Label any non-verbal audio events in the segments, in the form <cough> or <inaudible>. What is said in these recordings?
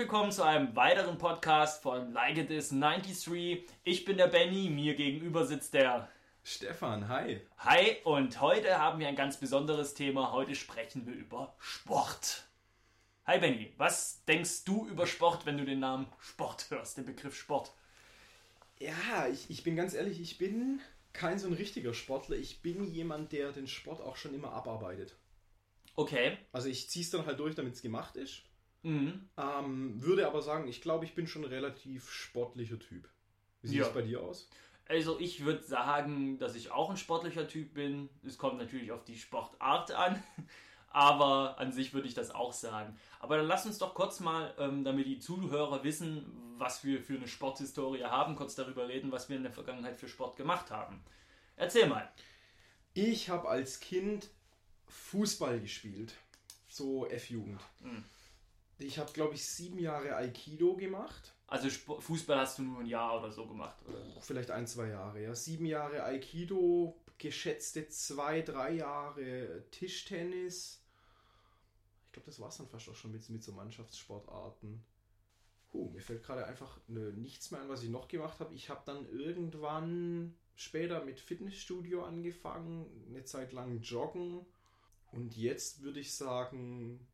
willkommen zu einem weiteren Podcast von Like It Is 93. Ich bin der Benny, mir gegenüber sitzt der Stefan, hi. Hi und heute haben wir ein ganz besonderes Thema. Heute sprechen wir über Sport. Hi Benny, was denkst du über Sport, wenn du den Namen Sport hörst, den Begriff Sport? Ja, ich, ich bin ganz ehrlich, ich bin kein so ein richtiger Sportler. Ich bin jemand, der den Sport auch schon immer abarbeitet. Okay. Also ich ziehe es dann halt durch, damit es gemacht ist. Mhm. Ähm, würde aber sagen, ich glaube, ich bin schon ein relativ sportlicher Typ. Wie sieht es ja. bei dir aus? Also ich würde sagen, dass ich auch ein sportlicher Typ bin. Es kommt natürlich auf die Sportart an, <laughs> aber an sich würde ich das auch sagen. Aber dann lass uns doch kurz mal, ähm, damit die Zuhörer wissen, was wir für eine Sporthistorie haben, kurz darüber reden, was wir in der Vergangenheit für Sport gemacht haben. Erzähl mal. Ich habe als Kind Fußball gespielt, so F-Jugend. Mhm. Ich habe, glaube ich, sieben Jahre Aikido gemacht. Also Fußball hast du nur ein Jahr oder so gemacht, oder? Vielleicht ein, zwei Jahre, ja. Sieben Jahre Aikido, geschätzte zwei, drei Jahre Tischtennis. Ich glaube, das war es dann fast auch schon mit, mit so Mannschaftssportarten. Huh, mir fällt gerade einfach ne, nichts mehr an, was ich noch gemacht habe. Ich habe dann irgendwann später mit Fitnessstudio angefangen, eine Zeit lang joggen. Und jetzt würde ich sagen,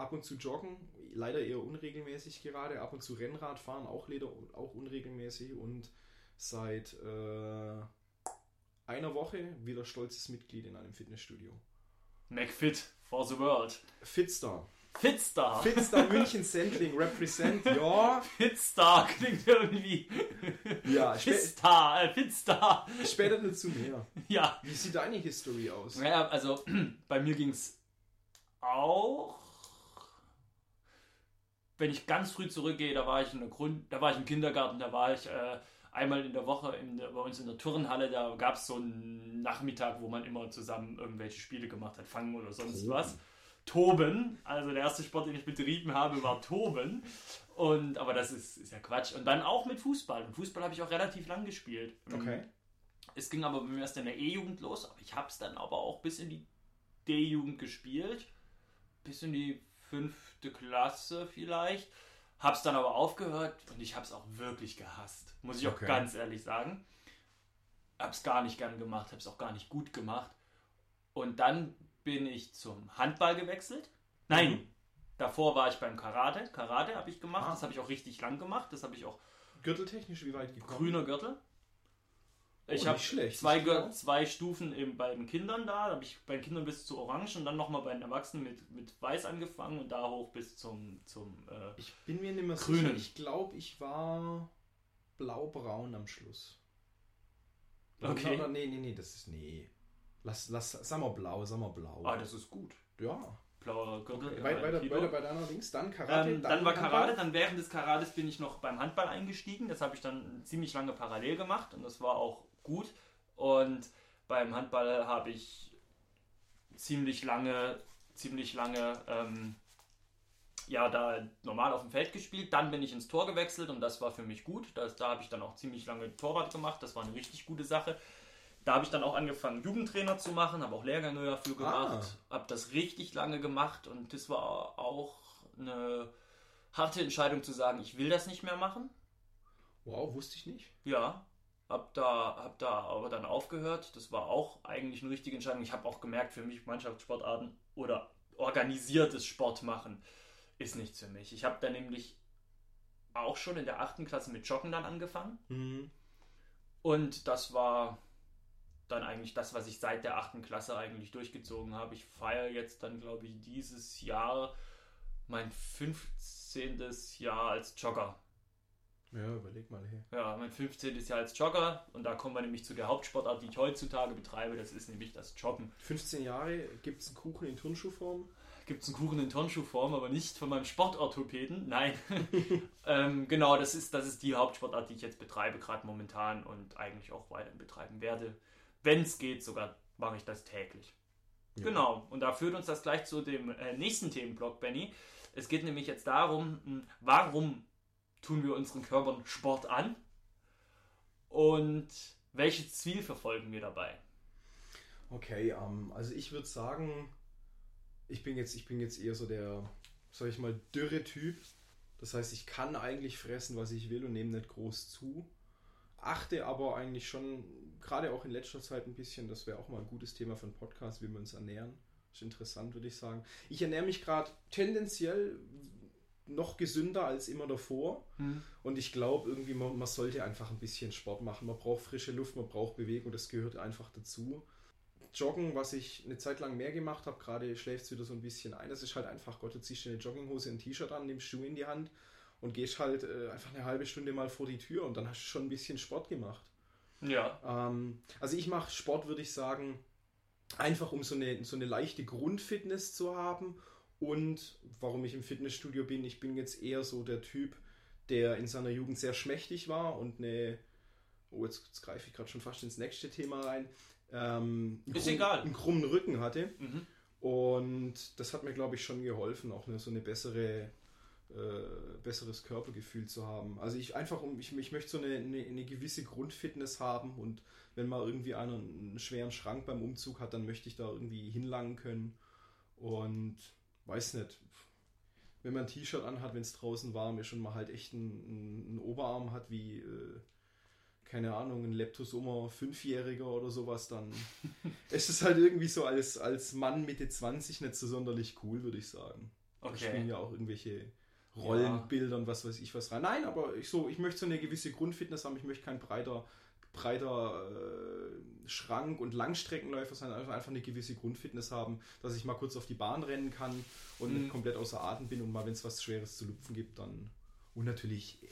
ab und zu joggen, leider eher unregelmäßig gerade, ab und zu Rennrad fahren, auch, leider, auch unregelmäßig und seit äh, einer Woche wieder stolzes Mitglied in einem Fitnessstudio. McFit for the world. Fitstar. Fitstar. Fitstar <laughs> München Sendling represent, ja. Fitstar klingt irgendwie. Ja, Fitstar, äh, Fitstar. Später dazu mehr. Ja. Wie sieht deine History aus? Naja, also <clears throat> bei mir ging es auch wenn ich ganz früh zurückgehe, da war ich in der Grund, da war ich im Kindergarten, da war ich äh, einmal in der Woche in der, bei uns in der Turnhalle, da gab es so einen Nachmittag, wo man immer zusammen irgendwelche Spiele gemacht hat, Fangen oder sonst Toben. was. Toben, also der erste Sport, den ich betrieben habe, war Toben. Und, aber das ist, ist ja Quatsch. Und dann auch mit Fußball. Und Fußball habe ich auch relativ lang gespielt. Okay. Es ging aber bei mir erst in der E-Jugend los, aber ich habe es dann aber auch bis in die D-Jugend gespielt. Bis in die fünfte Klasse vielleicht. Hab's dann aber aufgehört und ich hab's auch wirklich gehasst. Muss ich auch ganz ehrlich sagen. Hab's gar nicht gern gemacht, hab's auch gar nicht gut gemacht. Und dann bin ich zum Handball gewechselt. Nein, mhm. davor war ich beim Karate. Karate habe ich gemacht, ah. das habe ich auch richtig lang gemacht. Das habe ich auch. Gürteltechnisch wie weit gekommen? Grüner Gürtel. Oh, ich habe zwei, zwei Stufen eben bei den Kindern da. Da habe ich bei den Kindern bis zu Orange und dann nochmal bei den Erwachsenen mit, mit Weiß angefangen und da hoch bis zum, zum äh, Ich bin mir nicht mehr grünen. sicher. Ich glaube, ich war blau-braun am Schluss. Okay. Oder, nee, nee, nee, das ist. Nee. Lass, lass, sag mal blau, sag mal blau. Ah, das ist gut. Ja. Blauer Gürtel. Okay. Weiter, weiter, weiter bei deiner Links, dann Karate. Ähm, dann, dann war Karate, dann während des Karates bin ich noch beim Handball eingestiegen. Das habe ich dann ziemlich lange parallel gemacht und das war auch gut. Und beim Handball habe ich ziemlich lange, ziemlich lange ähm, ja, da normal auf dem Feld gespielt. Dann bin ich ins Tor gewechselt und das war für mich gut. Das, da habe ich dann auch ziemlich lange Torwart gemacht. Das war eine richtig gute Sache. Da habe ich dann auch angefangen, Jugendtrainer zu machen, habe auch Lehrgänge dafür gemacht, ah. habe das richtig lange gemacht und das war auch eine harte Entscheidung zu sagen, ich will das nicht mehr machen. Wow, wusste ich nicht. Ja, hab da, hab da aber dann aufgehört. Das war auch eigentlich eine richtige Entscheidung. Ich habe auch gemerkt, für mich Mannschaftssportarten oder organisiertes Sport machen ist nichts für mich. Ich habe dann nämlich auch schon in der achten Klasse mit Joggen dann angefangen. Mhm. Und das war dann eigentlich das, was ich seit der achten Klasse eigentlich durchgezogen habe. Ich feiere jetzt dann, glaube ich, dieses Jahr mein 15. Jahr als Jogger. Ja, überleg mal her. Ja, mein 15. Jahr als Jogger und da kommen wir nämlich zu der Hauptsportart, die ich heutzutage betreibe, das ist nämlich das Joggen. 15 Jahre, gibt es einen Kuchen in Turnschuhform? Gibt es einen Kuchen in Turnschuhform, aber nicht von meinem Sportorthopäden, nein. <laughs> ähm, genau, das ist, das ist die Hauptsportart, die ich jetzt betreibe, gerade momentan und eigentlich auch weiter betreiben werde. Wenn es geht, sogar mache ich das täglich. Ja. Genau, und da führt uns das gleich zu dem äh, nächsten Themenblock, Benny. Es geht nämlich jetzt darum, hm, warum tun wir unseren Körpern Sport an und welches Ziel verfolgen wir dabei? Okay, ähm, also ich würde sagen, ich bin, jetzt, ich bin jetzt eher so der, sag ich mal, dürre Typ. Das heißt, ich kann eigentlich fressen, was ich will und nehme nicht groß zu. Achte aber eigentlich schon, gerade auch in letzter Zeit ein bisschen, das wäre auch mal ein gutes Thema für einen Podcast, wie wir uns ernähren. Ist interessant, würde ich sagen. Ich ernähre mich gerade tendenziell noch gesünder als immer davor. Mhm. Und ich glaube, irgendwie, man, man, sollte einfach ein bisschen Sport machen. Man braucht frische Luft, man braucht Bewegung, das gehört einfach dazu. Joggen, was ich eine Zeit lang mehr gemacht habe, gerade schläft es wieder so ein bisschen ein. Das ist halt einfach, Gott, du ziehst dir eine Jogginghose, ein T-Shirt an, nimmst Schuhe in die Hand und gehst halt äh, einfach eine halbe Stunde mal vor die Tür und dann hast du schon ein bisschen Sport gemacht. Ja. Ähm, also ich mache Sport, würde ich sagen, einfach um so eine, so eine leichte Grundfitness zu haben und warum ich im Fitnessstudio bin, ich bin jetzt eher so der Typ, der in seiner Jugend sehr schmächtig war und eine, oh jetzt, jetzt greife ich gerade schon fast ins nächste Thema rein, ähm, ist krumm, egal. einen krummen Rücken hatte. Mhm. Und das hat mir, glaube ich, schon geholfen, auch eine, so eine bessere, äh, besseres Körpergefühl zu haben. Also ich einfach, ich, ich möchte so eine, eine, eine, gewisse Grundfitness haben und wenn mal irgendwie einer einen schweren Schrank beim Umzug hat, dann möchte ich da irgendwie hinlangen können. Und weiß nicht, wenn man ein T-Shirt anhat, wenn es draußen warm ist und man halt echt einen, einen Oberarm hat wie, äh, keine Ahnung, ein Leptosoma Fünfjähriger oder sowas, dann <laughs> ist es halt irgendwie so als, als Mann Mitte 20 nicht so sonderlich cool, würde ich sagen. Okay. Da spielen ja auch irgendwelche Rollenbilder und was weiß ich was rein. Nein, aber ich so, ich möchte so eine gewisse Grundfitness haben, ich möchte kein breiter breiter äh, Schrank und Langstreckenläufer also einfach eine gewisse Grundfitness haben, dass ich mal kurz auf die Bahn rennen kann und mhm. nicht komplett außer Atem bin und mal, wenn es was Schweres zu lupfen gibt, dann. Und natürlich äh,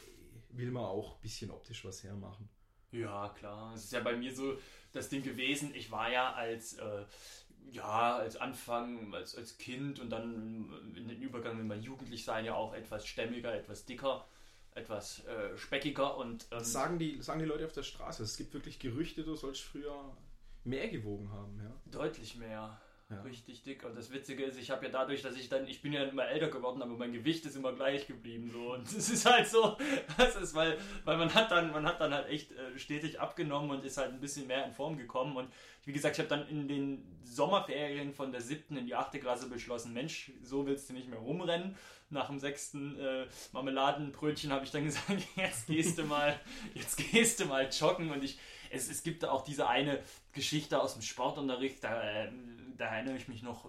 will man auch ein bisschen optisch was hermachen. Ja, klar. Es ist ja bei mir so das Ding gewesen. Ich war ja als, äh, ja, als Anfang, als, als Kind und dann in den Übergang, wenn man jugendlich sein, ja auch etwas stämmiger, etwas dicker etwas äh, speckiger und. Ähm, sagen, die, sagen die Leute auf der Straße. Es gibt wirklich Gerüchte, du sollst früher mehr gewogen haben, ja? Deutlich mehr. Ja. Richtig dick. Und das Witzige ist, ich habe ja dadurch, dass ich dann, ich bin ja immer älter geworden, aber mein Gewicht ist immer gleich geblieben. So. Und <laughs> es ist halt so, das ist, weil, weil man hat dann, man hat dann halt echt äh, stetig abgenommen und ist halt ein bisschen mehr in Form gekommen. Und wie gesagt, ich habe dann in den Sommerferien von der siebten in die achte Klasse beschlossen, Mensch, so willst du nicht mehr rumrennen. Nach dem sechsten äh, Marmeladenbrötchen habe ich dann <laughs> gesagt, jetzt gehst du mal, jetzt gehst du mal joggen. Und ich, es, es gibt auch diese eine Geschichte aus dem Sportunterricht, da, äh, da erinnere ich mich noch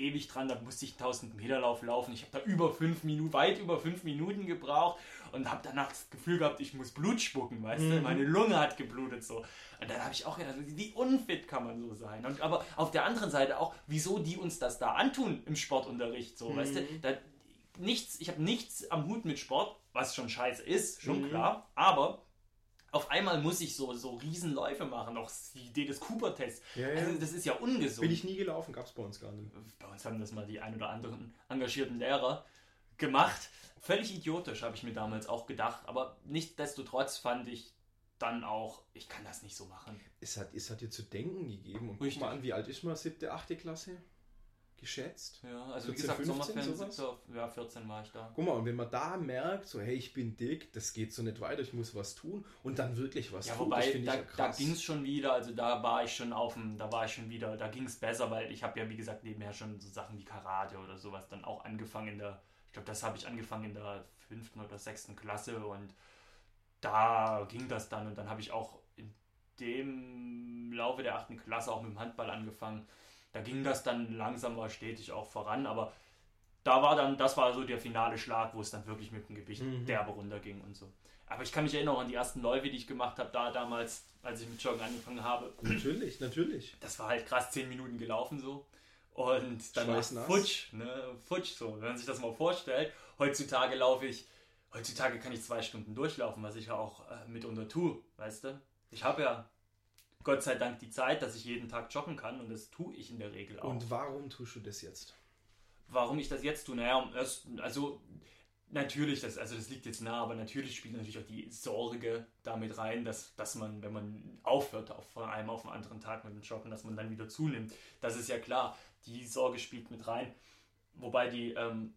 ewig dran, da musste ich 1000 Meter Lauf laufen. Ich habe da über fünf Minuten, weit über fünf Minuten gebraucht und habe danach das Gefühl gehabt, ich muss Blut spucken, weißt mhm. du? Meine Lunge hat geblutet so. Und dann habe ich auch gedacht, wie unfit kann man so sein? Und aber auf der anderen Seite auch, wieso die uns das da antun im Sportunterricht so, mhm. weißt du? Da, nichts, ich habe nichts am Hut mit Sport, was schon scheiße ist, schon mhm. klar, aber auf einmal muss ich so, so Riesenläufe machen, auch die Idee des Cooper-Tests. Ja, ja. Also das ist ja ungesund. Bin ich nie gelaufen, gab es bei uns gar nicht. Bei uns haben das mal die ein oder anderen engagierten Lehrer gemacht. Völlig idiotisch, habe ich mir damals auch gedacht, aber nichtsdestotrotz fand ich dann auch, ich kann das nicht so machen. Es hat, es hat dir zu denken gegeben. Und Richtig. guck mal an, wie alt ist man? Siebte, achte Klasse? Geschätzt. Ja, also 14, wie gesagt, 15, Sommerferien, ja, 14 war ich da. Guck mal, und wenn man da merkt, so, hey, ich bin dick, das geht so nicht weiter, ich muss was tun und dann wirklich was ja, tun, wobei, da, ja da ging es schon wieder, also da war ich schon auf dem, da war ich schon wieder, da ging es besser, weil ich habe ja, wie gesagt, nebenher schon so Sachen wie Karate oder sowas dann auch angefangen in der, ich glaube, das habe ich angefangen in der fünften oder sechsten Klasse und da ging das dann und dann habe ich auch in dem Laufe der achten Klasse auch mit dem Handball angefangen da ging das dann langsam aber stetig auch voran, aber da war dann, das war so der finale Schlag, wo es dann wirklich mit dem Gewicht mhm. derbe runterging und so. Aber ich kann mich erinnern an die ersten Läufe, die ich gemacht habe, da damals, als ich mit Joggen angefangen habe. Natürlich, natürlich. Das war halt krass, zehn Minuten gelaufen so. Und dann war futsch, ne, futsch so. Wenn man sich das mal vorstellt, heutzutage laufe ich, heutzutage kann ich zwei Stunden durchlaufen, was ich ja auch äh, mitunter tue, weißt du? Ich habe ja Gott sei Dank die Zeit, dass ich jeden Tag joggen kann und das tue ich in der Regel auch. Und warum tust du das jetzt? Warum ich das jetzt tue? Naja, also natürlich, das, also das liegt jetzt nah, aber natürlich spielt natürlich auch die Sorge damit rein, dass, dass man, wenn man aufhört, auf, von einem auf den anderen Tag mit dem Joggen, dass man dann wieder zunimmt. Das ist ja klar, die Sorge spielt mit rein. Wobei die ähm,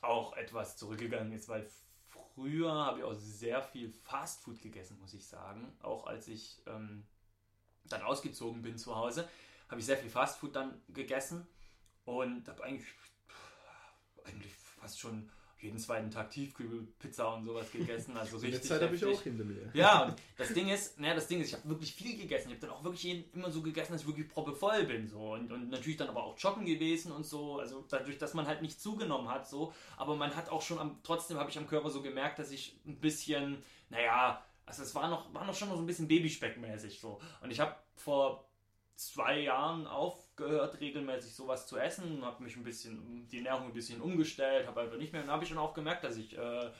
auch etwas zurückgegangen ist, weil früher habe ich auch sehr viel Fastfood gegessen, muss ich sagen. Auch als ich ähm, dann ausgezogen bin zu Hause, habe ich sehr viel Fastfood dann gegessen und habe eigentlich, eigentlich fast schon jeden zweiten Tag Tiefkühlpizza und sowas gegessen. Also <laughs> So richtig. eine Zeit habe ich auch hinter mir. Ja, und das Ding ist, naja, das Ding ist, ich habe wirklich viel gegessen. Ich habe dann auch wirklich jeden, immer so gegessen, dass ich wirklich proppevoll bin. So. Und, und natürlich dann aber auch joggen gewesen und so. Also dadurch, dass man halt nicht zugenommen hat, so. Aber man hat auch schon am, trotzdem habe ich am Körper so gemerkt, dass ich ein bisschen, naja, also es war noch, war noch schon noch so ein bisschen Babyspeckmäßig so. Und ich habe vor zwei Jahren aufgehört, regelmäßig sowas zu essen, habe mich ein bisschen, die Ernährung ein bisschen umgestellt, habe einfach nicht mehr, und dann habe ich schon auch gemerkt, dass ich, äh,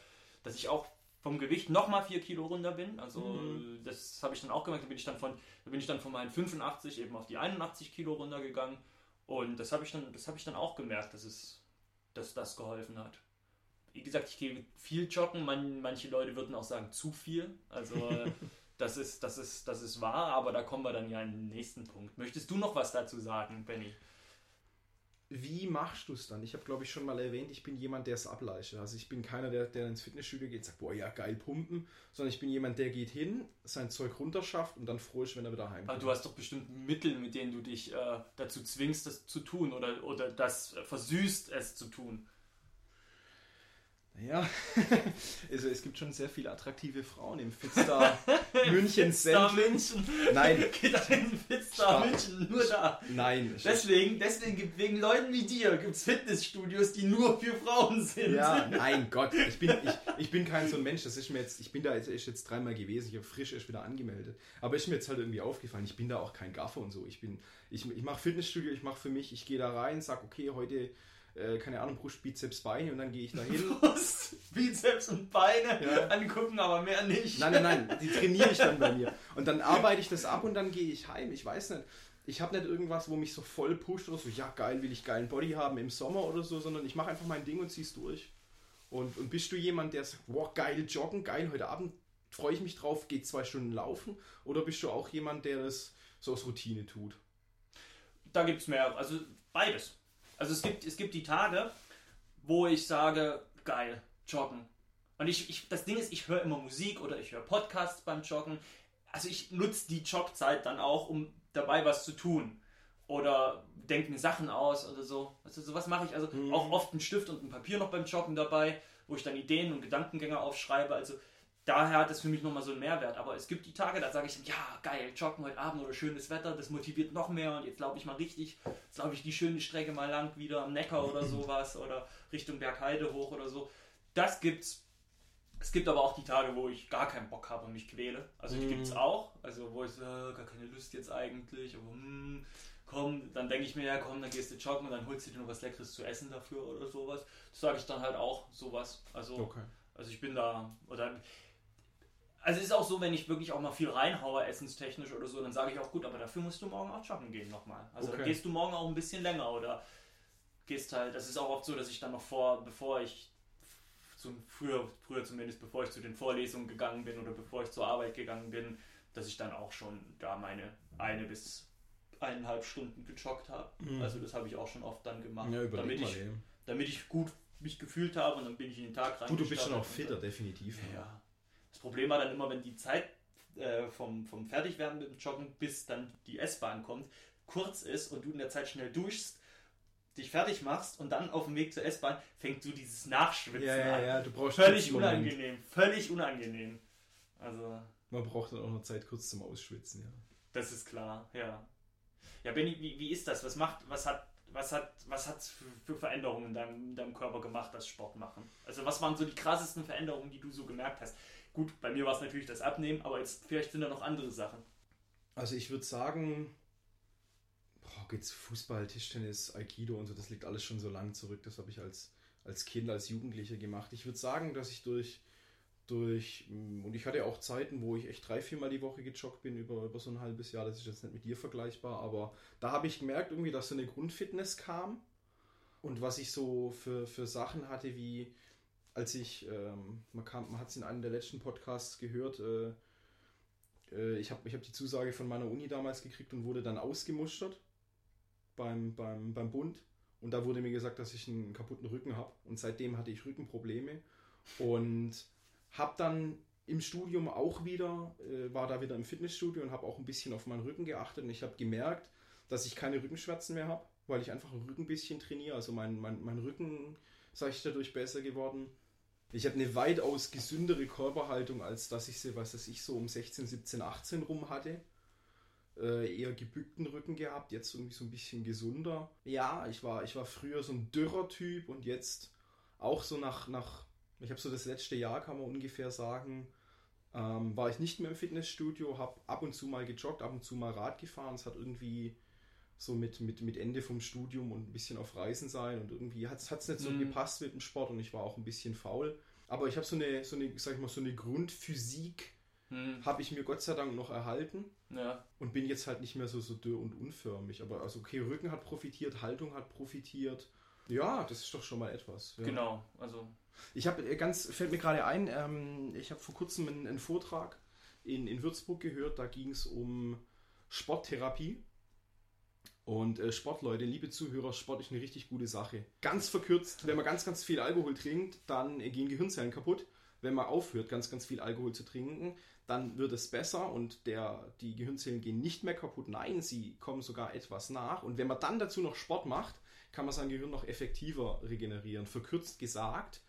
dass ich auch vom Gewicht nochmal 4 Kilo runter bin. Also Mhm. das habe ich dann auch gemerkt, da bin ich dann von, da bin ich dann von meinen 85 eben auf die 81 Kilo runtergegangen. Und das habe ich dann, das habe ich dann auch gemerkt, dass es, dass das geholfen hat. Wie gesagt, ich gehe viel joggen, man, manche Leute würden auch sagen, zu viel. Also <laughs> äh, das ist, das ist, das ist wahr, aber da kommen wir dann ja in den nächsten Punkt. Möchtest du noch was dazu sagen, Benny? Wie machst du es dann? Ich habe, glaube ich, schon mal erwähnt, ich bin jemand, der es ableitet. Also ich bin keiner, der, der ins Fitnessstudio geht und sagt, boah, ja, geil pumpen, sondern ich bin jemand, der geht hin, sein Zeug runterschafft und dann froh ist, wenn er wieder Aber heimkommt. du hast doch bestimmt Mittel, mit denen du dich äh, dazu zwingst, das zu tun oder, oder das äh, versüßt, es zu tun. Naja, also <laughs> es gibt schon sehr viele attraktive Frauen im Fitstar München <laughs> Star Sendling. München. Nein, <laughs> Geht Fitstar Star- München nur da. nein. Deswegen, deswegen gibt wegen Leuten wie dir gibt es Fitnessstudios, die nur für Frauen sind. Ja, nein, Gott, ich bin, ich, ich bin kein so ein Mensch, das ist mir jetzt, ich bin da jetzt, ist jetzt dreimal gewesen, ich habe frisch erst wieder angemeldet. Aber ist mir jetzt halt irgendwie aufgefallen, ich bin da auch kein Gaffer und so. Ich bin, ich, ich mache Fitnessstudio, ich mache für mich, ich gehe da rein, sag, okay, heute, äh, keine Ahnung, Brust, Bizeps, Beine und dann gehe ich da hin. <laughs> Brust, Bizeps und Beine Ja. angucken, aber mehr nicht. Nein, nein, nein, die trainiere ich dann bei mir. <laughs> Und dann arbeite ich das ab und dann gehe ich heim. Ich weiß nicht. Ich habe nicht irgendwas, wo mich so voll pusht oder so, ja geil, will ich geilen Body haben im Sommer oder so, sondern ich mache einfach mein Ding und zieh's durch. Und, und bist du jemand, der sagt, wow, geil joggen, geil, heute Abend freue ich mich drauf, geht zwei Stunden laufen? Oder bist du auch jemand, der das so aus Routine tut? Da gibt es mehr, also beides. Also es gibt, es gibt die Tage, wo ich sage, geil, joggen. Und ich, ich, das Ding ist, ich höre immer Musik oder ich höre Podcasts beim Joggen. Also ich nutze die Jogzeit dann auch, um dabei was zu tun. Oder denke mir Sachen aus oder so. Also sowas mache ich. Also Mhm. auch oft einen Stift und ein Papier noch beim Joggen dabei, wo ich dann Ideen und Gedankengänge aufschreibe. Also daher hat es für mich nochmal so einen Mehrwert. Aber es gibt die Tage, da sage ich, ja, geil, joggen heute Abend oder schönes Wetter, das motiviert noch mehr und jetzt laufe ich mal richtig, jetzt laufe ich die schöne Strecke mal lang wieder am Neckar oder <clears throat> sowas oder Richtung Bergheide hoch oder so. Das gibt's. Es gibt aber auch die Tage, wo ich gar keinen Bock habe und mich quäle. Also die Mhm. gibt's auch. Also wo ich so, äh, gar keine Lust jetzt eigentlich, aber hm, komm, dann denke ich mir, ja komm, dann gehst du joggen und dann holst du dir noch was Leckeres zu essen dafür oder sowas. Das sage ich dann halt auch, sowas. Also Okay. also ich bin da, oder. Also es ist auch so, wenn ich wirklich auch mal viel reinhaue, essenstechnisch oder so, dann sage ich auch, gut, aber dafür musst du morgen auch joggen gehen nochmal. Also dann Okay. gehst du morgen auch ein bisschen länger oder gehst halt, das ist auch oft so, dass ich dann noch vor, bevor ich zum, früher, früher zumindest, bevor ich zu den Vorlesungen gegangen bin oder bevor ich zur Arbeit gegangen bin, dass ich dann auch schon da meine eine bis eineinhalb Stunden gejoggt habe. Mhm. Also das habe ich auch schon oft dann gemacht, Ja, damit, ich, eben. damit ich gut mich gefühlt habe und dann bin ich in den Tag rein. Gut, du bist schon auch fitter, definitiv. ja. Das Problem war dann immer, wenn die Zeit äh, vom, vom Fertigwerden mit dem Joggen bis dann die S-Bahn kommt, kurz ist und du in der Zeit schnell duschst, dich fertig machst und dann auf dem Weg zur S-Bahn fängt so dieses Nachschwitzen Ja, ja, an. ja, du brauchst Völlig unangenehm, völlig unangenehm. Also, Man braucht dann auch noch Zeit kurz zum Ausschwitzen, ja. das ist klar, ja. Ja, Benny, wie, wie ist das? Was macht, was hat, was hat, was hat für, für Veränderungen in deinem, in deinem Körper gemacht, das Sport machen? Also was waren so die krassesten Veränderungen, die du so gemerkt hast? Gut, bei mir war es natürlich das Abnehmen, aber jetzt vielleicht sind da noch andere Sachen. Also ich würde sagen, boah, geht's Fußball, Tischtennis, Aikido und so, das liegt alles schon so lang zurück. Das habe ich als, als Kind, als Jugendlicher gemacht. Ich würde sagen, dass ich durch, durch, mm, und ich hatte auch Zeiten, wo ich echt drei, viermal die Woche gejoggt bin über, über so ein halbes Jahr. Das ist jetzt nicht mit dir vergleichbar, aber da habe ich gemerkt irgendwie, dass so eine Grundfitness kam. Und was ich so für, für Sachen hatte, wie als ich, ähm, man, kam, man hat es in einem der letzten Podcasts gehört, äh, äh, ich habe ich hab die Zusage von meiner Uni damals gekriegt und wurde dann ausgemustert beim, beim, beim Bund. Und da wurde mir gesagt, dass ich einen kaputten Rücken habe. Und seitdem hatte ich Rückenprobleme. Und habe dann im Studium auch wieder, äh, war da wieder im Fitnessstudio und habe auch ein bisschen auf meinen Rücken geachtet. Und ich habe gemerkt, dass ich keine Rückenschmerzen mehr habe, weil ich einfach den Rücken ein bisschen trainiere. Also mein, mein, mein Rücken sag ich, dadurch besser geworden. Ich habe eine weitaus gesündere Körperhaltung, als dass ich sie, was weiß ich, so um 16, 17, 18 rum hatte. Äh, eher gebückten Rücken gehabt, jetzt irgendwie so ein bisschen gesunder. Ja, ich war, ich war früher so ein dürrer Typ und jetzt auch so nach, nach ich habe so das letzte Jahr, kann man ungefähr sagen, ähm, war ich nicht mehr im Fitnessstudio, habe ab und zu mal gejoggt, ab und zu mal Rad gefahren. Es hat irgendwie so mit, mit, mit Ende vom Studium und ein bisschen auf Reisen sein und irgendwie hat es nicht so mhm. gepasst mit dem Sport und ich war auch ein bisschen faul. Aber ich habe so eine, so eine, sag ich mal, so eine Grundphysik mhm. habe ich mir Gott sei Dank noch erhalten. Ja. Und bin jetzt halt nicht mehr so, so dürr und unförmig. Aber also okay, Rücken hat profitiert, Haltung hat profitiert. Ja, das ist doch schon mal etwas. Ja. Genau, also. Ich habe äh, ganz, fällt mir gerade ein, ähm, ich habe vor kurzem einen, einen Vortrag in, in Würzburg gehört, da ging es um Sporttherapie. Und äh, Sport, Leute, liebe Zuhörer, Sport ist eine richtig gute Sache. Ganz verkürzt, wenn man ganz, ganz viel Alkohol trinkt, dann äh, gehen Gehirnzellen kaputt. Wenn man aufhört, ganz, ganz viel Alkohol zu trinken, dann wird es besser und der, die Gehirnzellen gehen nicht mehr kaputt. Nein, sie kommen sogar etwas nach. Und wenn man dann dazu noch Sport macht, kann man sein Gehirn noch effektiver regenerieren. Verkürzt gesagt,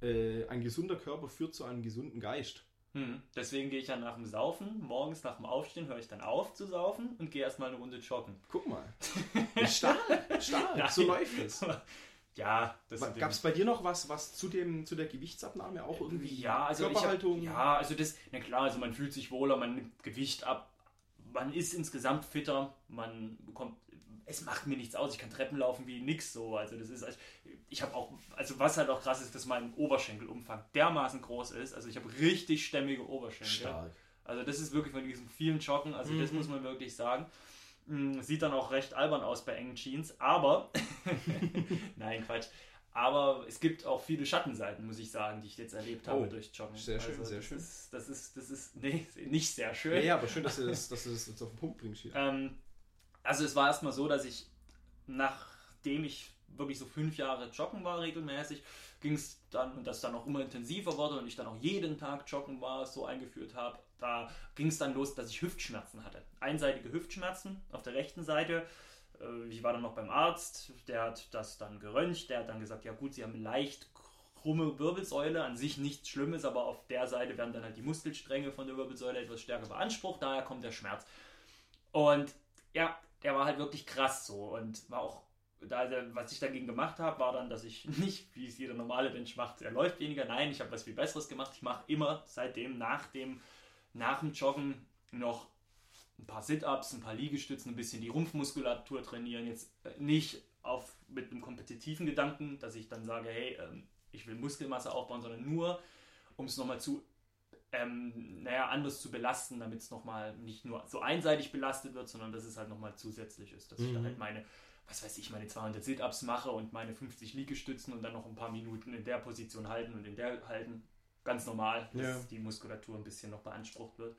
äh, ein gesunder Körper führt zu einem gesunden Geist. Hm. Deswegen gehe ich ja nach dem Saufen, morgens nach dem Aufstehen höre ich dann auf zu saufen und gehe erstmal eine Runde joggen. Guck mal. <laughs> stark, stark, so läuft es. Ja, das Gab es bei dir noch was, was zu, dem, zu der Gewichtsabnahme auch irgendwie? Ja, also Körperhaltung? Hab, ja, also das, na klar, also man fühlt sich wohler, man nimmt Gewicht ab, man ist insgesamt fitter, man bekommt es macht mir nichts aus. Ich kann Treppen laufen wie nix so. Also das ist, also ich habe auch, also was halt auch krass ist, dass mein Oberschenkelumfang dermaßen groß ist. Also ich habe richtig stämmige Oberschenkel. Stark. Also das ist wirklich von diesen vielen Joggen. Also mhm. das muss man wirklich sagen. Hm, sieht dann auch recht albern aus bei engen Jeans, aber <laughs> nein Quatsch. Aber es gibt auch viele Schattenseiten, muss ich sagen, die ich jetzt erlebt habe oh, durch Joggen. Sehr schön, also sehr das schön. Ist, das ist, das ist, nee, <laughs> nicht sehr schön. Ja, ja aber schön, dass du das, dass du das jetzt auf den Punkt bringst. Ähm, also es war erstmal so, dass ich, nachdem ich wirklich so fünf Jahre joggen war regelmäßig, ging es dann, und das dann auch immer intensiver wurde und ich dann auch jeden Tag joggen war, so eingeführt habe, da ging es dann los, dass ich Hüftschmerzen hatte. Einseitige Hüftschmerzen auf der rechten Seite. Äh, ich war dann noch beim Arzt, der hat das dann geröntgt, der hat dann gesagt, ja gut, Sie haben leicht krumme Wirbelsäule, an sich nichts Schlimmes, aber auf der Seite werden dann halt die Muskelstränge von der Wirbelsäule etwas stärker beansprucht, daher kommt der Schmerz. Und ja, der war halt wirklich krass so und war auch, da, was ich dagegen gemacht habe, war dann, dass ich <laughs> nicht, wie es jeder normale Mensch macht, er läuft weniger. Nein, ich habe was viel Besseres gemacht. Ich mache immer seitdem nach dem, nach dem Joggen noch ein paar Sit-Ups, ein paar Liegestützen, ein bisschen die Rumpfmuskulatur trainieren. Jetzt äh, nicht auf, mit einem kompetitiven Gedanken, dass ich dann sage, hey, ähm, ich will Muskelmasse aufbauen, sondern nur, um es nochmal zu ähm, naja, anders zu belasten, damit es nochmal nicht nur so einseitig belastet wird, sondern dass es halt nochmal zusätzlich ist. Dass mhm. ich dann halt meine, was weiß ich, meine 200 Sit-Ups mache und meine 50 Liegestützen und dann noch ein paar Minuten in der Position halten und in der halten. Ganz normal, dass ja. die Muskulatur ein bisschen noch beansprucht wird.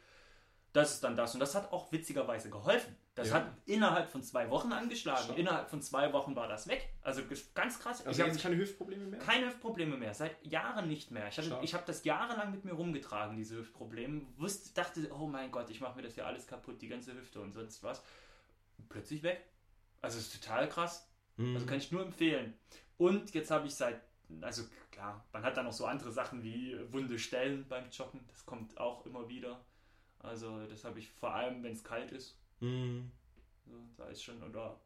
Das ist dann das. Und das hat auch witzigerweise geholfen. Das ja. hat innerhalb von zwei Wochen angeschlagen. Stark. Innerhalb von zwei Wochen war das weg. Also ganz krass. Also ich habe keine Hüftprobleme mehr? Keine Hüftprobleme mehr. Seit Jahren nicht mehr. Ich, ich habe das jahrelang mit mir rumgetragen, diese Hüftprobleme. Wusste, dachte, oh mein Gott, ich mache mir das ja alles kaputt, die ganze Hüfte und sonst was. plötzlich weg. Also ist total krass. Mhm. Also kann ich nur empfehlen. Und jetzt habe ich seit, also klar, man hat dann noch so andere Sachen wie wunde Stellen beim Joggen. Das kommt auch immer wieder. Also das habe ich vor allem, wenn es kalt ist. Mhm. So, da ist schon, oder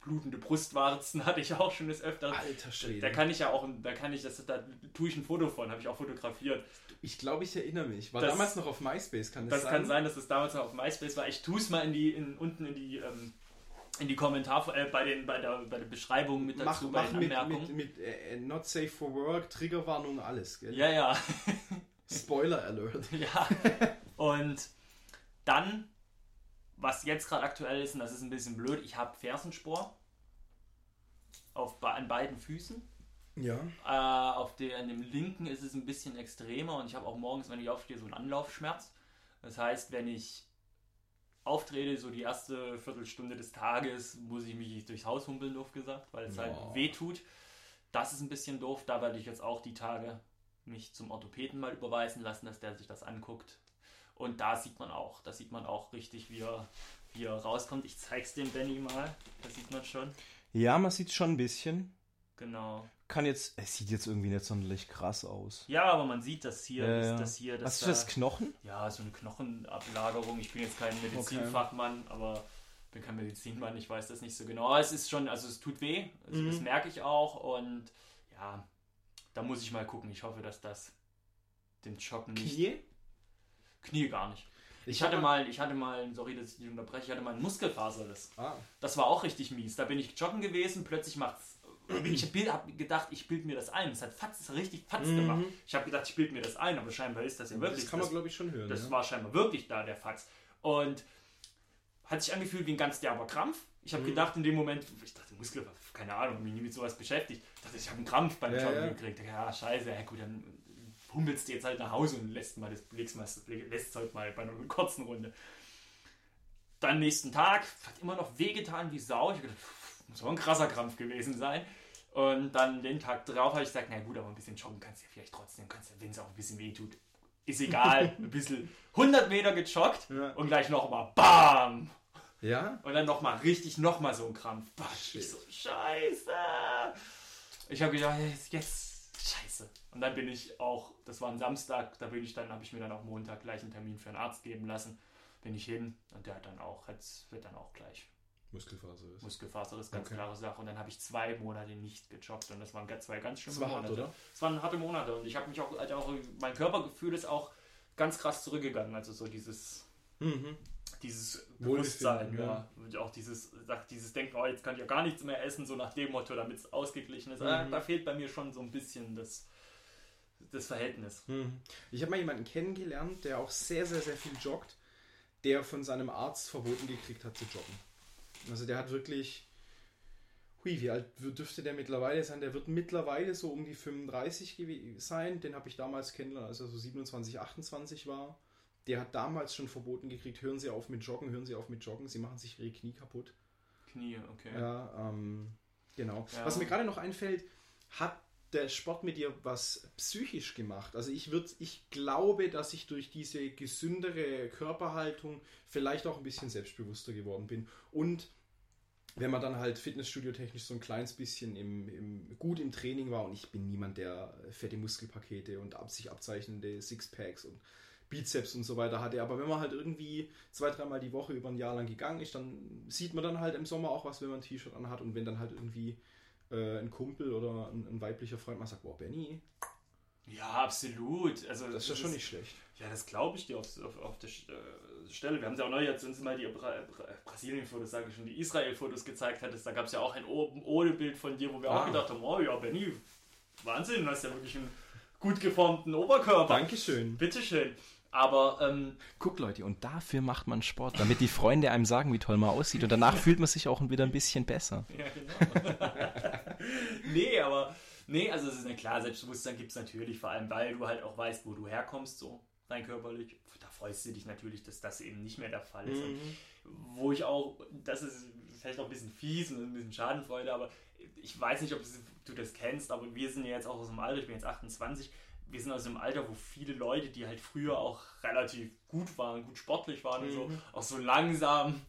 blutende Brustwarzen <laughs> hatte ich auch schon des Öfteren. Alter Schwede. Da kann ich ja auch, da kann ich, das, da tue ich ein Foto von, habe ich auch fotografiert. Ich glaube, ich erinnere mich. War das, damals noch auf MySpace, kann das, das sein? Das kann sein, dass es damals noch auf MySpace war. Ich tue es mal in die, in, unten in die, ähm, in die Kommentare, äh, bei, den, bei, der, bei der Beschreibung mit dazu, mach, bei den Anmerkungen. Mit, mit, mit äh, Not Safe for Work, Triggerwarnung, alles, gell? Ja, ja. <laughs> Spoiler Alert. ja. Und dann, was jetzt gerade aktuell ist, und das ist ein bisschen blöd, ich habe Fersenspor auf, an beiden Füßen. Ja. Äh, auf der, an dem linken ist es ein bisschen extremer und ich habe auch morgens, wenn ich aufstehe, so einen Anlaufschmerz. Das heißt, wenn ich auftrete, so die erste Viertelstunde des Tages, muss ich mich durchs Haus humpeln, doof gesagt, weil es ja. halt weh tut. Das ist ein bisschen doof. Da werde ich jetzt auch die Tage mich zum Orthopäden mal überweisen lassen, dass der sich das anguckt. Und da sieht man auch, da sieht man auch richtig, wie er, wie er rauskommt. Ich zeig's dem Benny mal, da sieht man schon. Ja, man sieht schon ein bisschen. Genau. Kann jetzt, es sieht jetzt irgendwie nicht sonderlich krass aus. Ja, aber man sieht das hier, Ja, das, ja. das hier, das Was ist das, Knochen? Ja, so eine Knochenablagerung. Ich bin jetzt kein Medizinfachmann, aber bin kein Medizinmann, ich weiß das nicht so genau. Aber es ist schon, also es tut weh, also Mhm. das merke ich auch und ja, da muss ich mal gucken. Ich hoffe, dass das den Joggen nicht. Knie? Knie gar nicht. Ich hatte mal, ich hatte mal, sorry, dass ich dich unterbreche, ich hatte mal einen Muskelfaserriss. Ah, Das war auch richtig mies. Da bin ich joggen gewesen, plötzlich macht's. Ich habe gedacht, ich bild mir das ein. Es hat Fatz, richtig Fatz Mhm. gemacht. Ich habe gedacht, ich bild mir das ein, aber scheinbar ist das ja wirklich. das kann man, glaube ich, schon hören. Das ja. war scheinbar wirklich da, der Fatz. Und hat sich angefühlt wie ein ganz derber Krampf. Ich habe Mhm. gedacht in dem Moment, ich dachte, Muskel, keine Ahnung, hab mich nie mit sowas beschäftigt. Ich dachte, ich habe einen Krampf beim Ja, Joggen ja. gekriegt. Ja, scheiße, ja gut, dann hummelst du jetzt halt nach Hause und lässt mal das legst mal, lässt halt mal bei einer kurzen Runde. Dann nächsten Tag, hat immer noch wehgetan wie Sau. Ich gedacht, muss auch ein krasser Krampf gewesen sein. Und dann den Tag drauf habe ich gesagt, na gut, aber ein bisschen joggen kannst du ja vielleicht trotzdem, kannst ja, wenn es auch ein bisschen weh tut. Ist egal, <laughs> ein bisschen 100 Meter gejoggt Ja. und gleich nochmal BAM! ja? Und dann nochmal richtig nochmal so ein Krampf. Boah, ich so, scheiße! Ich habe gedacht, jetzt, jetzt, scheiße. Und dann bin ich auch, das war ein Samstag, da bin ich dann, habe ich mir dann auch Montag gleich einen Termin für einen Arzt geben lassen. Bin ich hin und der hat dann auch, jetzt wird dann auch gleich Muskelfaser ist. Muskelfaser, ist ganz Okay. klare Sache. Und dann habe ich zwei Monate nicht gejoggt und das waren zwei ganz schlimme war hart, Monate. oder? Es waren harte Monate und ich habe mich auch, also auch, mein Körpergefühl ist auch ganz krass zurückgegangen. Also so dieses, Mhm. dieses Bewusstsein, ja. Und auch dieses, sagt, dieses Denken, oh, jetzt kann ich ja gar nichts mehr essen, so nach dem Motto, damit es ausgeglichen ist. Ah, Mhm. Da fehlt bei mir schon so ein bisschen das, das Verhältnis. Mhm. Ich habe mal jemanden kennengelernt, der auch sehr, sehr, sehr viel joggt, der von seinem Arzt verboten gekriegt hat zu joggen. Also der hat wirklich, hui, wie alt dürfte der mittlerweile sein? Der wird mittlerweile so um die 35 gewe- sein. Den habe ich damals kennengelernt, als er so 27, 28 war. Der hat damals schon verboten gekriegt, hören Sie auf mit Joggen, hören Sie auf mit Joggen, Sie machen sich Ihre Knie kaputt. Knie, okay. Ja, ähm, genau. Ja. Was mir gerade noch einfällt, hat der Sport mit dir was psychisch gemacht? Also ich würde, ich glaube, dass ich durch diese gesündere Körperhaltung vielleicht auch ein bisschen selbstbewusster geworden bin. Und wenn man dann halt Fitnessstudio-technisch so ein kleines bisschen im, im, gut im Training war und ich bin niemand, der fette Muskelpakete und ab sich abzeichnende Sixpacks und Bizeps und so weiter hatte. Aber wenn man halt irgendwie zwei, dreimal die Woche über ein Jahr lang gegangen ist, dann sieht man dann halt im Sommer auch was, wenn man ein T-Shirt anhat und wenn dann halt irgendwie äh, ein Kumpel oder ein, ein weiblicher Freund mal sagt, boah, Benny, Ja, absolut. Also, das ist ja schon nicht schlecht. Ja, das glaube ich dir auf, auf, auf der äh, Stelle. Wir haben ja auch neulich, als du uns mal die Bra Bra Brasilien-Fotos, sage ich schon, die Israel-Fotos gezeigt hattest, da gab es ja auch ein Oden-Bild von dir, wo wir Ah. auch gedacht haben, oh ja, Benny, Wahnsinn, du hast ja wirklich einen gut geformten Oberkörper. Dankeschön. Bitteschön. Aber ähm, Guck Leute, und dafür macht man Sport, damit die Freunde einem sagen, wie toll man aussieht. Und danach fühlt man sich auch wieder ein bisschen besser. Ja, genau. <laughs> <laughs> nee, aber nee, also es ist eine klar, Selbstbewusstsein gibt es natürlich, vor allem weil du halt auch weißt, wo du herkommst, so rein körperlich. Da freust du dich natürlich, dass das eben nicht mehr der Fall ist. Mhm. wo ich auch, das ist vielleicht auch ein bisschen fies und ein bisschen Schadenfreude, aber ich weiß nicht, ob du das kennst, aber wir sind ja jetzt auch aus dem Alter, ich bin jetzt 28, wir sind aus dem Alter, wo viele Leute, die halt früher auch relativ gut waren, gut sportlich waren und so, Mhm. auch so langsam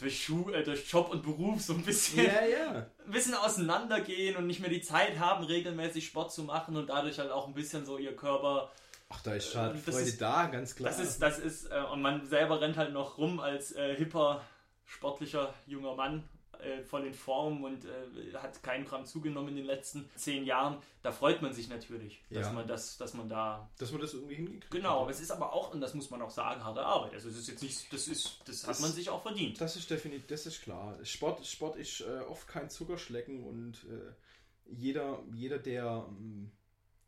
durch, Schu äh, durch Job und Beruf so ein bisschen Ja, ja. <laughs> ein bisschen auseinandergehen und nicht mehr die Zeit haben, regelmäßig Sport zu machen und dadurch halt auch ein bisschen so ihr Körper. Ach, da ist Das Schadenfreude ist- da, ganz klar. Das ist, das ist, äh, und man selber rennt halt noch rum als äh, hipper, sportlicher junger Mann, äh, voll in Form und äh, hat keinen Gramm zugenommen in den letzten zehn Jahren. Da freut man sich natürlich, dass Ja. man das, dass man da. dass man das irgendwie hingekriegt Genau, hat. es ist aber auch, und das muss man auch sagen, harte Arbeit. Also es ist jetzt nicht, das ist, das, hat Das- man sich auch verdient. Das ist definitiv, das ist klar. Sport, Sport ist äh, oft kein Zuckerschlecken und äh, jeder, jeder, der, ähm,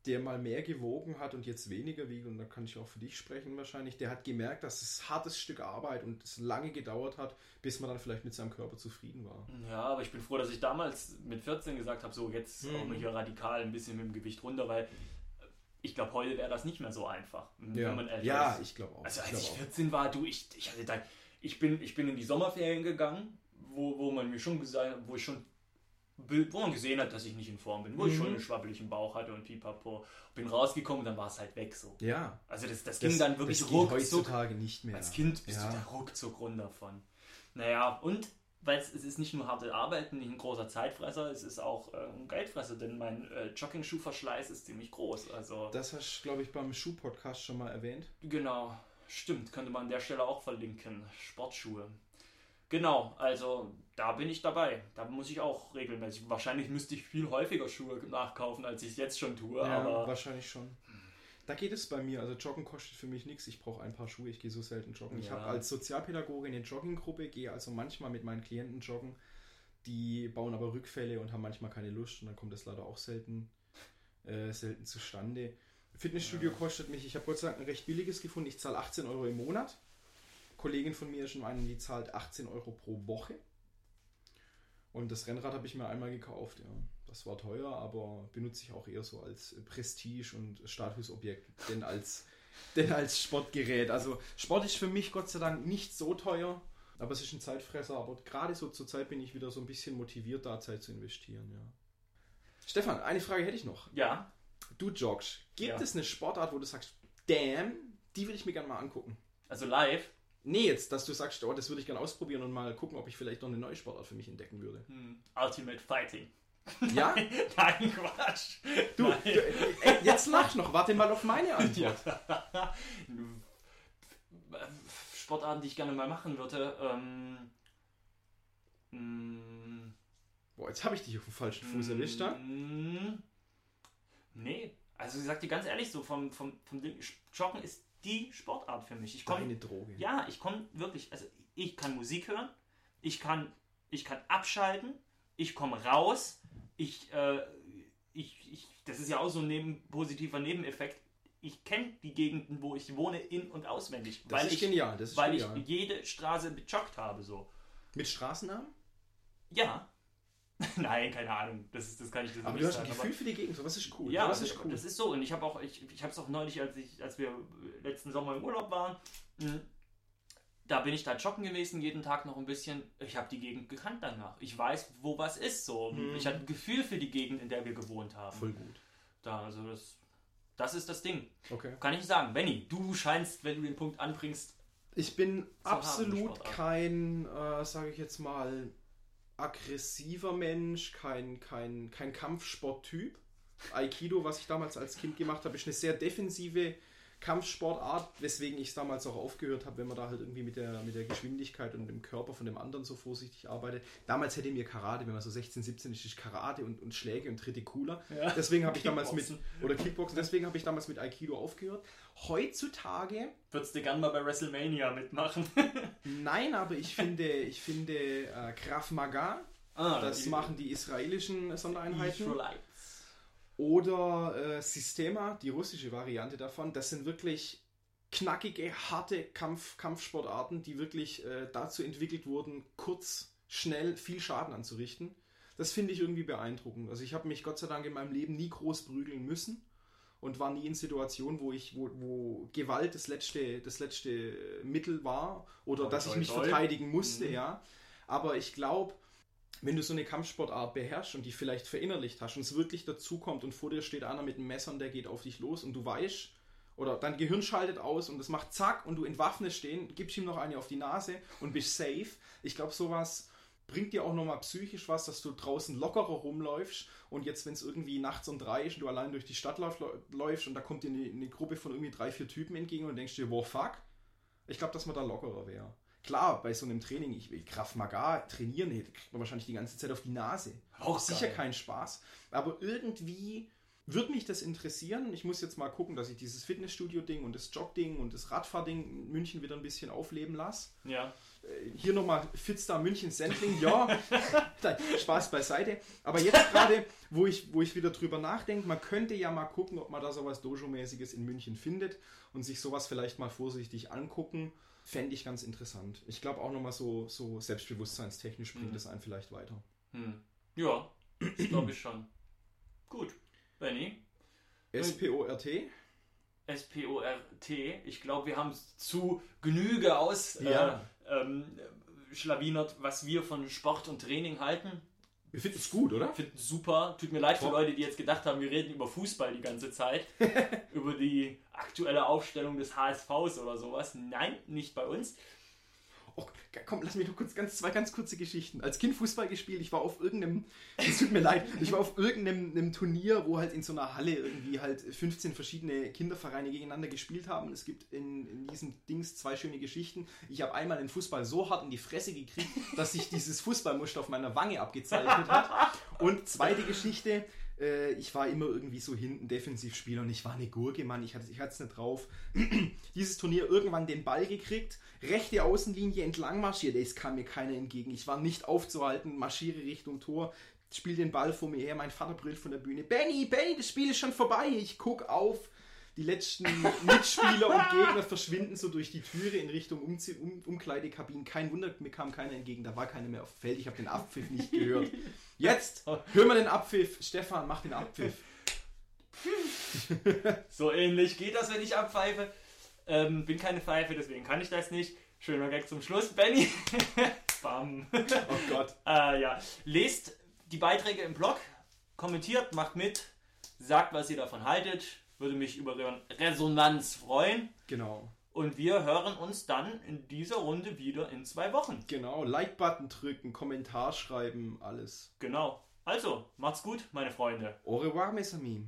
der mal mehr gewogen hat und jetzt weniger wiegt, und da kann ich auch für dich sprechen wahrscheinlich, der hat gemerkt, dass es ein hartes Stück Arbeit und es lange gedauert hat, bis man dann vielleicht mit seinem Körper zufrieden war. Ja, aber ich bin froh, dass ich damals mit 14 gesagt habe, so jetzt Mhm. auch mal hier radikal ein bisschen mit dem Gewicht runter, weil ich glaube, heute wäre das nicht mehr so einfach, Ja, wenn man älter ja ist. ich glaube auch. Also ich als ich auch. 14 war, du, ich, ich hatte da, ich bin, ich bin in die Sommerferien gegangen, wo, wo man mir schon gesagt, wo ich schon wo man gesehen hat, dass ich nicht in Form bin, wo ich Mhm. schon einen schwabbeligen Bauch hatte und pipapo. Bin rausgekommen und dann war es halt weg so. Ja, Also das, das ging das, dann wirklich das ruckzuck. heutzutage nicht mehr. Als Kind bist ja. du da ruckzuck runter von. Naja, und weil es, es ist nicht nur harte Arbeit, nicht ein großer Zeitfresser, es ist auch äh, ein Geldfresser, denn mein äh, Jogging-Schuhverschleiß ist ziemlich groß. Also Das hast du, glaube ich, beim Schuh-Podcast schon mal erwähnt. genau, stimmt, könnte man an der Stelle auch verlinken. Sportschuhe. Genau, also da bin ich dabei. Da muss ich auch regelmäßig. Wahrscheinlich müsste ich viel häufiger Schuhe nachkaufen, als ich es jetzt schon tue, Ja, aber wahrscheinlich schon. Da geht es bei mir. Also Joggen kostet für mich nichts. Ich brauche ein paar Schuhe. Ich gehe so selten joggen. Ich Ja. habe als Sozialpädagoge eine Jogginggruppe, gehe also manchmal mit meinen Klienten joggen. Die bauen aber Rückfälle und haben manchmal keine Lust und dann kommt das leider auch selten, äh, selten zustande. Fitnessstudio kostet mich, ich habe Gott sei Dank ein recht billiges gefunden. Ich zahle 18 Euro im Monat. Kollegin von mir schon eine, die zahlt 18 Euro pro Woche. Und das Rennrad habe ich mir einmal gekauft, ja. Das war teuer, aber benutze ich auch eher so als Prestige- und Statusobjekt, denn als, <laughs> denn als Sportgerät. Also Sport ist für mich Gott sei Dank nicht so teuer, aber es ist ein Zeitfresser. Aber gerade so zur Zeit bin ich wieder so ein bisschen motiviert, da Zeit zu investieren, ja. Stefan, eine Frage hätte ich noch. ja, Du joggst. Gibt Ja. es eine Sportart, wo du sagst, damn, die will ich mir gerne mal angucken? also live. Nee, jetzt, dass du sagst, oh, das würde ich gerne ausprobieren und mal gucken, ob ich vielleicht noch eine neue Sportart für mich entdecken würde. Hm, Ultimate Fighting. Ja? <laughs> Nein, Quatsch. Du, Nein. du ey, jetzt lach noch, warte mal auf meine Antwort. <laughs> <laughs> Sportarten, die ich gerne mal machen würde. Ähm, mm, Boah, jetzt habe ich dich auf dem falschen Fuß erwischt, da. mm, Nee, also ich sag dir ganz ehrlich, so vom, vom, vom Ding, Joggen ist die Sportart für mich. Ich komm, Deine Droge. ja, ich komme wirklich, also ich kann Musik hören, ich kann, ich kann abschalten, ich komme raus, ich, äh, ich, ich, das ist ja auch so ein neben, positiver Nebeneffekt. Ich kenne die Gegenden, wo ich wohne, in- und auswendig. Das weil ist ich, genial, das ist weil genial. ich jede Straße bejoggt habe, so. Mit Straßennamen? Ja. <laughs> Nein, keine Ahnung. Das, ist, das kann ich das Aber du hast ein Gefühl für die Gegend, sowas ist cool. Ja, das ist cool. das ist so. Und ich habe auch, ich, ich habe es auch neulich, als ich, als wir letzten Sommer im Urlaub waren, mh, da bin ich da joggen gewesen, jeden Tag noch ein bisschen. Ich habe die Gegend gekannt danach. Ich weiß, wo was ist. So, Mhm. ich hatte ein Gefühl für die Gegend, in der wir gewohnt haben. Voll gut. Da, also das, das ist das Ding. Okay. Kann ich sagen, Benny, du scheinst, wenn du den Punkt anbringst, Ich bin absolut kein, äh, sage ich jetzt mal, aggressiver Mensch, kein, kein, kein Kampfsporttyp. Aikido, was ich damals als Kind gemacht habe, ist eine sehr defensive Kampfsportart, weswegen ich es damals auch aufgehört habe, wenn man da halt irgendwie mit der, mit der Geschwindigkeit und dem Körper von dem anderen so vorsichtig arbeitet. Damals hätte mir Karate, wenn man so 16, 17 ist, ist Karate und, und Schläge und Tritte cooler. Ja. Deswegen habe ich damals mit, oder Kickboxen, deswegen habe ich damals mit Aikido aufgehört. Heutzutage würdest du gern mal bei WrestleMania mitmachen. <laughs> Nein, aber ich finde, ich finde äh, Krav Maga, ah, das die- machen die israelischen Sondereinheiten, Israelites. Oder äh, Sistema, die russische Variante davon. Das sind wirklich knackige, harte Kampf, Kampfsportarten, die wirklich äh, dazu entwickelt wurden, kurz, schnell viel Schaden anzurichten. Das finde ich irgendwie beeindruckend. Also ich habe mich Gott sei Dank in meinem Leben nie groß prügeln müssen und war nie in Situationen, wo ich, wo, wo Gewalt das letzte, das letzte Mittel war oder Toi, dass ich toi, mich toi. verteidigen musste, Mhm. ja. Aber ich glaube, wenn du so eine Kampfsportart beherrschst und die vielleicht verinnerlicht hast und es wirklich dazu kommt und vor dir steht einer mit einem Messer und der geht auf dich los und du weißt, oder dein Gehirn schaltet aus und es macht zack und du entwaffnest den, gibst ihm noch eine auf die Nase und bist safe. Ich glaube, sowas bringt dir auch nochmal psychisch was, dass du draußen lockerer rumläufst und jetzt, wenn es irgendwie nachts um drei ist und du allein durch die Stadt läufst und da kommt dir eine, eine Gruppe von irgendwie drei, vier Typen entgegen und denkst dir, wow, fuck. Ich glaube, dass man da lockerer wäre. Klar, bei so einem Training, ich will Kraft Maga trainieren, hätte kriegt man wahrscheinlich die ganze Zeit auf die Nase. Auch sicher geil. kein Spaß. Aber irgendwie würde mich das interessieren. Ich muss jetzt mal gucken, dass ich dieses Fitnessstudio-Ding und das Jog-Ding und das Radfahr-Ding in München wieder ein bisschen aufleben lasse. Ja. Äh, Hier nochmal Fitstar München Sendling, ja, <laughs> Spaß beiseite. Aber jetzt gerade, wo ich, wo ich wieder drüber nachdenke, man könnte ja mal gucken, ob man da sowas Dojo-mäßiges in München findet und sich sowas vielleicht mal vorsichtig angucken. Fände ich ganz interessant. Ich glaube auch nochmal so, so selbstbewusstseinstechnisch bringt Mhm. es einen vielleicht weiter. Hm. Ja, das glaube ich schon. Gut. Benny, SPORT? S-P-O-R-T. Ich glaube, wir haben es zu Genüge aus Ja. äh, ähm, schlawinert, was wir von Sport und Training halten. Wir finden es gut, oder? Ich finde es super. Tut mir leid für Top. Leute, die jetzt gedacht haben, wir reden über Fußball die ganze Zeit. <laughs> über die aktuelle Aufstellung des HSVs oder sowas. Nein, nicht bei uns. Oh, komm, lass mich noch kurz ganz, zwei ganz kurze Geschichten. Als Kind Fußball gespielt, ich war auf irgendeinem, <laughs> es tut mir leid, ich war auf irgendeinem einem Turnier, wo halt in so einer Halle irgendwie halt 15 verschiedene Kindervereine gegeneinander gespielt haben. Es gibt in, in diesem Dings zwei schöne Geschichten. Ich habe einmal den Fußball so hart in die Fresse gekriegt, dass sich dieses Fußballmuster auf meiner Wange abgezeichnet hat. Und zweite Geschichte, äh, ich war immer irgendwie so hinten Defensivspieler und ich war eine Gurke, Mann, ich hatte ich es nicht drauf. <clears throat> Dieses Turnier irgendwann den Ball gekriegt, rechte Außenlinie entlang marschiert, es kam mir keiner entgegen. Ich war nicht aufzuhalten, marschiere Richtung Tor, spiele den Ball vor mir her, mein Vater brüllt von der Bühne, Benny, Benny, das Spiel ist schon vorbei. Ich guck auf, die letzten Mitspieler und Gegner verschwinden so durch die Türe in Richtung um um Umkleidekabinen. Kein Wunder, mir kam keiner entgegen, da war keiner mehr auf dem Feld. Ich habe den Abpfiff nicht gehört. Jetzt hören wir den Abpfiff. Stefan, mach den Abpfiff. <laughs> so ähnlich geht das, wenn ich abpfeife. Ähm, bin keine Pfeife, deswegen kann ich das nicht. Schöner Gag zum Schluss, Benny. <laughs> Bam. Oh Gott. äh, ja. Lest die Beiträge im Blog, kommentiert, macht mit, sagt, was ihr davon haltet würde mich über Resonanz freuen. Genau. Und wir hören uns dann in dieser Runde wieder in zwei Wochen. Genau, Like-Button drücken, Kommentar schreiben, alles. Genau. Also, macht's gut, meine Freunde. Au revoir, mes amis.